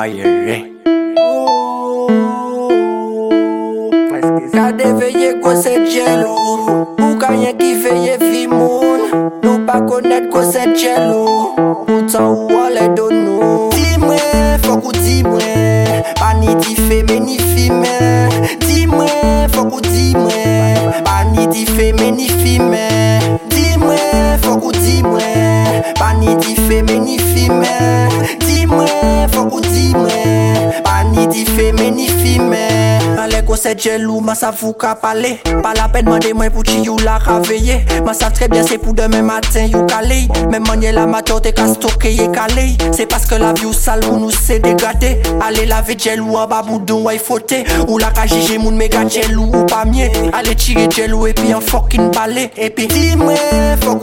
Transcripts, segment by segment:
Aye Kade veye kwa se djelou Ou kanyen ki veye fi moun Nou pa konet kwa se djelou Ale ko se jelou, ma sav ou ka pale. Pa la pen mande mwen pou chi you la raveye Ma sav tre bien se pou demen matin you kale Men manye la matin te ka stoke ye kale Se paske la vi ou sal ou nou se degade Ale lave jelou an ba boudon way Ou la ka moun mega jelou ou pa mye Ale tire jelou e pi an fokin bale E pi di mwen, fok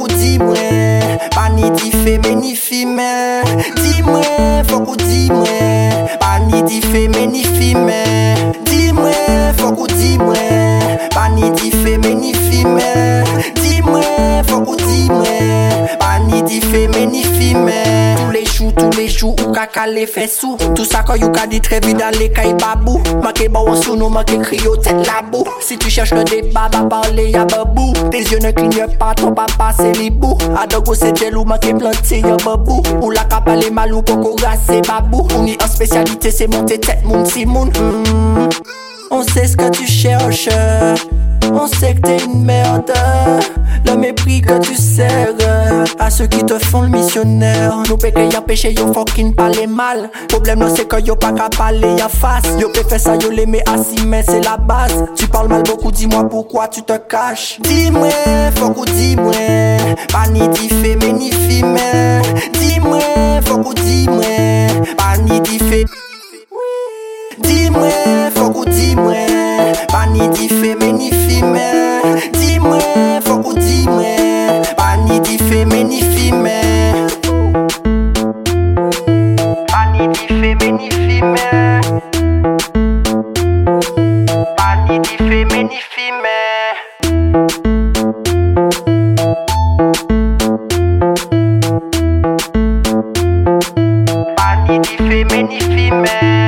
ga kale fesou Tout sa kon you ka ditrevi dan le kay babou. Make bon ba wansou nou make kriyo tet labou. Si tu chèche le débat ba parle ya babou. Tes yeux ne cligne pas ton papa se libou. Adogo se jelou make plante ya babou. Ou la ka pale malou poko rase babou. Ou ni an spesyalite se monte tet moun si moun mm. On sait ce que tu cherches. On sait que t'es une merde. Le mépris que tu sers à ceux qui te font le missionnaire. Nous péché y'a péché, yo fucking parler mal. Problème là, c'est que yo pas qu'à parler y'a face. Yo faire ça, yo l'aimer assis, mais c'est la base. Tu parles mal beaucoup, dis-moi pourquoi tu te caches. Dis-moi, faut qu'on dis-moi. Pas ni di fait, femeni fime Pani di femeni fime Pani di femeni fime Pani di femeni fime